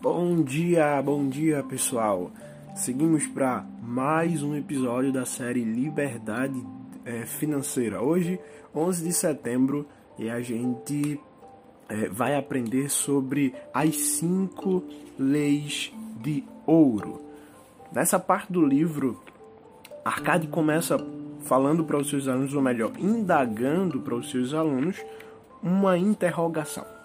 Bom dia, bom dia pessoal. Seguimos para mais um episódio da série Liberdade é, Financeira. Hoje, 11 de setembro, e a gente é, vai aprender sobre as cinco leis de ouro. Nessa parte do livro, Arcade começa falando para os seus alunos, ou melhor, indagando para os seus alunos uma interrogação.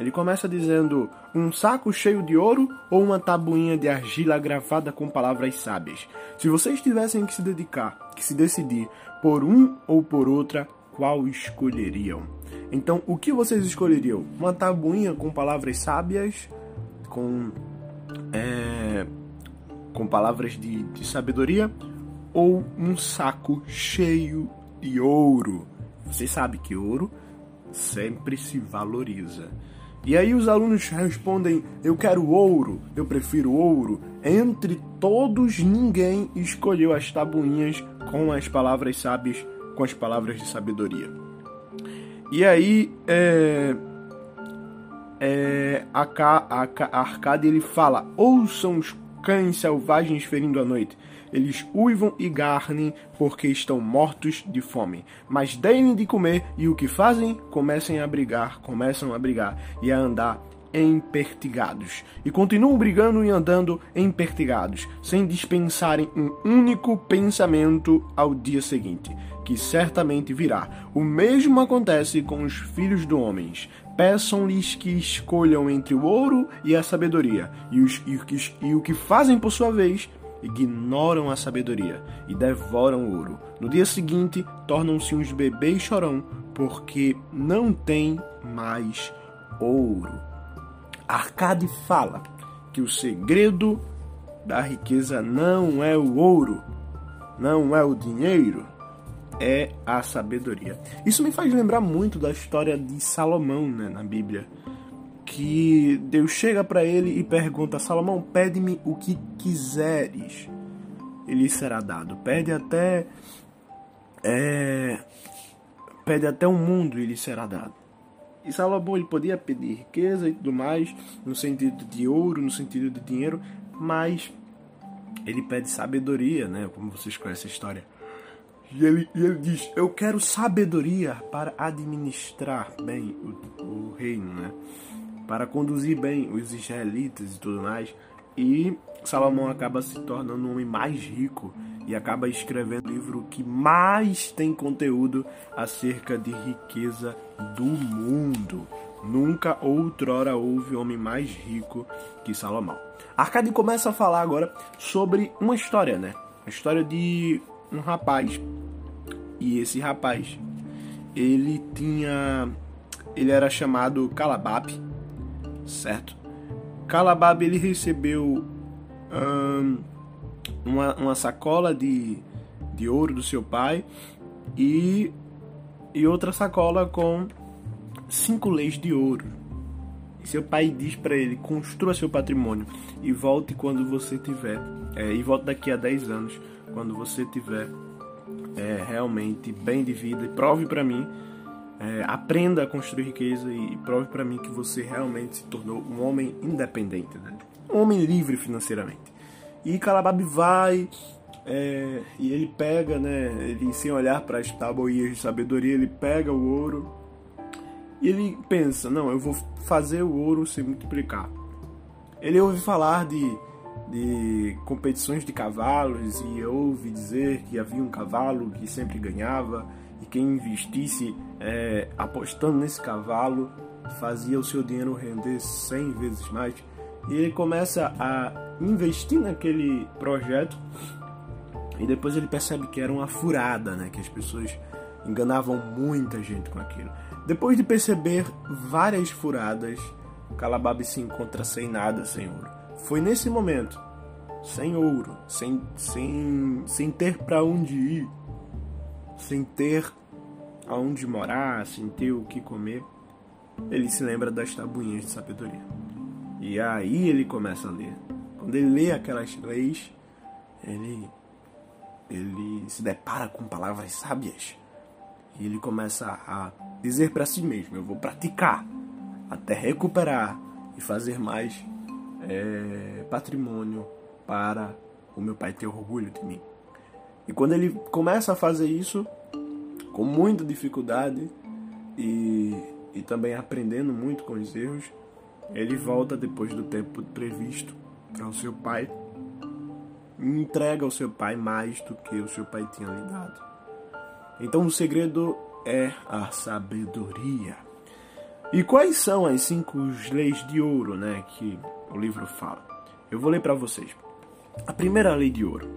Ele começa dizendo: um saco cheio de ouro ou uma tabuinha de argila gravada com palavras sábias. Se vocês tivessem que se dedicar, que se decidir por um ou por outra, qual escolheriam? Então, o que vocês escolheriam? Uma tabuinha com palavras sábias, com é, com palavras de, de sabedoria, ou um saco cheio de ouro? Vocês sabem que ouro sempre se valoriza. E aí os alunos respondem: Eu quero ouro, eu prefiro ouro. Entre todos, ninguém escolheu as tabuinhas com as palavras sábias, com as palavras de sabedoria. E aí, é, é, a, a, Arcade ele fala: Ouçam os cães selvagens ferindo a noite. Eles uivam e garnem porque estão mortos de fome. Mas deem de comer e o que fazem? Comecem a brigar, começam a brigar e a andar empertigados. E continuam brigando e andando empertigados, sem dispensarem um único pensamento ao dia seguinte, que certamente virá. O mesmo acontece com os filhos do homens. Peçam-lhes que escolham entre o ouro e a sabedoria, e, os, e, e o que fazem por sua vez ignoram a sabedoria e devoram o ouro. No dia seguinte, tornam-se uns bebês chorão, porque não têm mais ouro. Arcade fala que o segredo da riqueza não é o ouro, não é o dinheiro, é a sabedoria. Isso me faz lembrar muito da história de Salomão né, na Bíblia que Deus chega para ele e pergunta: Salomão, pede-me o que quiseres, ele será dado. Pede até é, pede até o mundo e lhe será dado. E Salomão ele podia pedir riqueza e tudo mais, no sentido de ouro, no sentido de dinheiro, mas ele pede sabedoria, né? Como vocês conhecem a história. E ele, e ele diz: Eu quero sabedoria para administrar bem o, o reino, né? Para conduzir bem os israelitas e tudo mais. E Salomão acaba se tornando um homem mais rico e acaba escrevendo o livro que mais tem conteúdo acerca de riqueza do mundo. Nunca outrora houve homem mais rico que Salomão. Arcade começa a falar agora sobre uma história, né? A história de um rapaz. E esse rapaz, ele tinha. Ele era chamado Calabab certo? Calabab ele recebeu um, uma, uma sacola de, de ouro do seu pai e, e outra sacola com cinco leis de ouro. E seu pai diz para ele: construa seu patrimônio e volte quando você tiver, é, e volte daqui a 10 anos, quando você tiver é, realmente bem de vida, e prove para mim é, aprenda a construir riqueza e prove para mim que você realmente se tornou um homem independente, né? um homem livre financeiramente. E Calabab vai é, e ele pega, né? Ele sem olhar para as tabuinhas de sabedoria, ele pega o ouro e ele pensa: não, eu vou fazer o ouro se multiplicar. Ele ouve falar de, de competições de cavalos e ouve dizer que havia um cavalo que sempre ganhava e quem investisse é, apostando nesse cavalo fazia o seu dinheiro render 100 vezes mais. E ele começa a investir naquele projeto e depois ele percebe que era uma furada, né? Que as pessoas enganavam muita gente com aquilo. Depois de perceber várias furadas, Calabab se encontra sem nada, sem ouro. Foi nesse momento, sem ouro, sem, sem, sem ter para onde ir, sem ter aonde morar, sem ter o que comer, ele se lembra das tabuinhas de sabedoria. E aí ele começa a ler. Quando ele lê aquelas leis, ele, ele se depara com palavras sábias. E ele começa a dizer para si mesmo: Eu vou praticar até recuperar e fazer mais é patrimônio para o meu pai ter orgulho de mim. E quando ele começa a fazer isso, com muita dificuldade e, e também aprendendo muito com os erros, ele volta depois do tempo previsto para o seu pai entrega ao seu pai mais do que o seu pai tinha lhe dado. Então o segredo é a sabedoria. E quais são as cinco leis de ouro, né, que o livro fala? Eu vou ler para vocês. A primeira lei de ouro.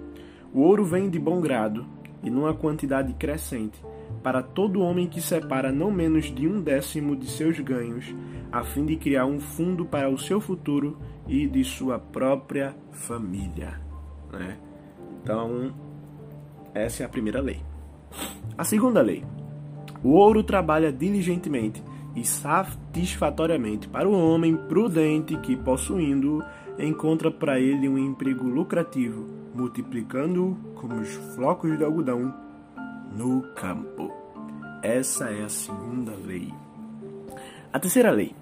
O ouro vem de bom grado e numa quantidade crescente para todo homem que separa não menos de um décimo de seus ganhos, a fim de criar um fundo para o seu futuro e de sua própria família. Né? Então, essa é a primeira lei. A segunda lei. O ouro trabalha diligentemente e satisfatoriamente para o homem prudente que, possuindo-o, encontra para ele um emprego lucrativo, multiplicando-o como os flocos de algodão no campo. Essa é a segunda lei. A terceira lei.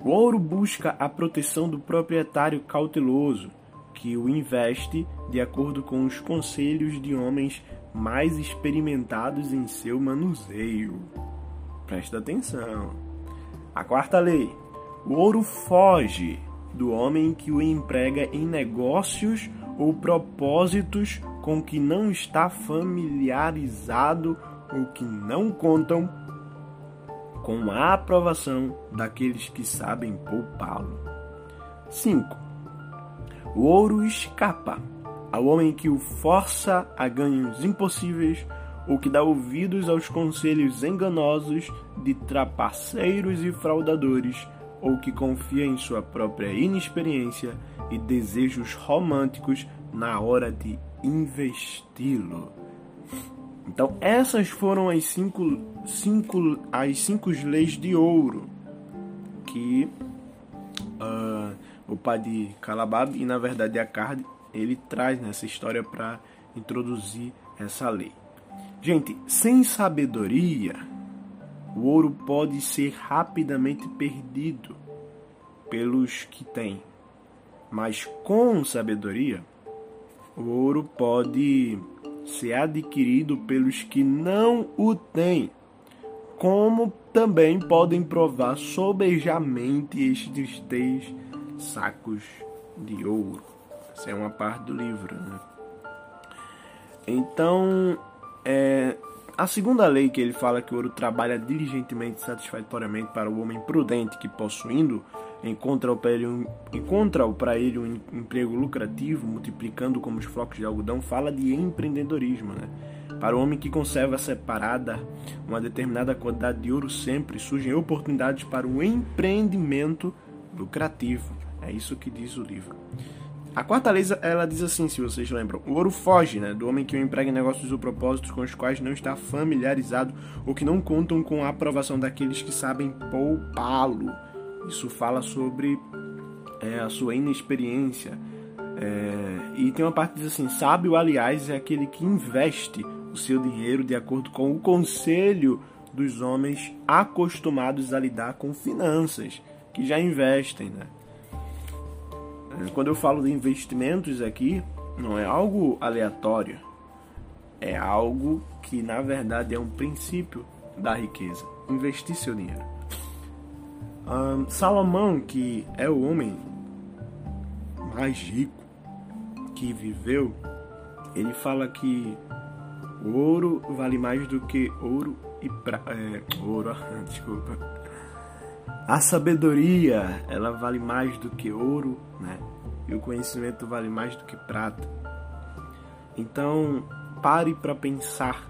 O ouro busca a proteção do proprietário cauteloso, que o investe de acordo com os conselhos de homens mais experimentados em seu manuseio. Presta atenção. A quarta lei. O ouro foge do homem que o emprega em negócios ou propósitos com que não está familiarizado ou que não contam com a aprovação daqueles que sabem poupá-lo. 5. O ouro escapa ao homem que o força a ganhos impossíveis ou que dá ouvidos aos conselhos enganosos de trapaceiros e fraudadores, ou que confia em sua própria inexperiência e desejos românticos na hora de investi-lo. Então, essas foram as cinco, cinco, as cinco leis de ouro que uh, o pai de Calabab e, na verdade, a Card ele traz nessa história para introduzir essa lei. Gente, sem sabedoria, o ouro pode ser rapidamente perdido pelos que têm. Mas com sabedoria, o ouro pode ser adquirido pelos que não o têm, como também podem provar sobejamente estes três sacos de ouro. Essa é uma parte do livro. Né? Então, é, a segunda lei que ele fala que o ouro trabalha diligentemente e satisfatoriamente para o homem prudente que, possuindo, encontra para ele um, emprego lucrativo, multiplicando como os flocos de algodão, fala de empreendedorismo. Né? Para o homem que conserva separada uma determinada quantidade de ouro sempre, surgem oportunidades para o empreendimento lucrativo. É isso que diz o livro. A quarta lei, ela diz assim, se vocês lembram, o ouro foge, né, do homem que o emprega em negócios ou propósitos com os quais não está familiarizado ou que não contam com a aprovação daqueles que sabem poupá-lo. Isso fala sobre é, a sua inexperiência. É, e tem uma parte que diz assim, sábio, aliás, é aquele que investe o seu dinheiro de acordo com o conselho dos homens acostumados a lidar com finanças, que já investem, né? Quando eu falo de investimentos aqui, não é algo aleatório. É algo que na verdade é um princípio da riqueza. Investir seu dinheiro. Um, Salomão, que é o homem mais rico que viveu, ele fala que o ouro vale mais do que ouro e pra... É, ouro, desculpa a sabedoria, ela vale mais do que ouro, né? E o conhecimento vale mais do que prata. Então, pare para pensar.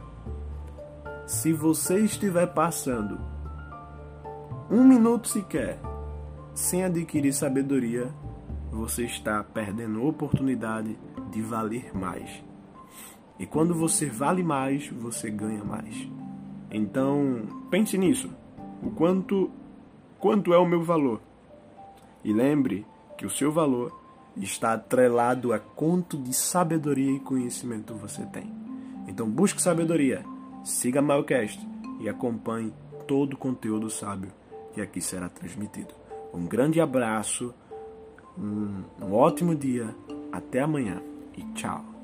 Se você estiver passando um minuto sequer sem adquirir sabedoria, você está perdendo a oportunidade de valer mais. E quando você vale mais, você ganha mais. Então, pense nisso. O quanto quanto é o meu valor. E lembre que o seu valor está atrelado a quanto de sabedoria e conhecimento você tem. Então busque sabedoria, siga a Malcast e acompanhe todo o conteúdo sábio que aqui será transmitido. Um grande abraço um, um ótimo dia. Até amanhã e tchau.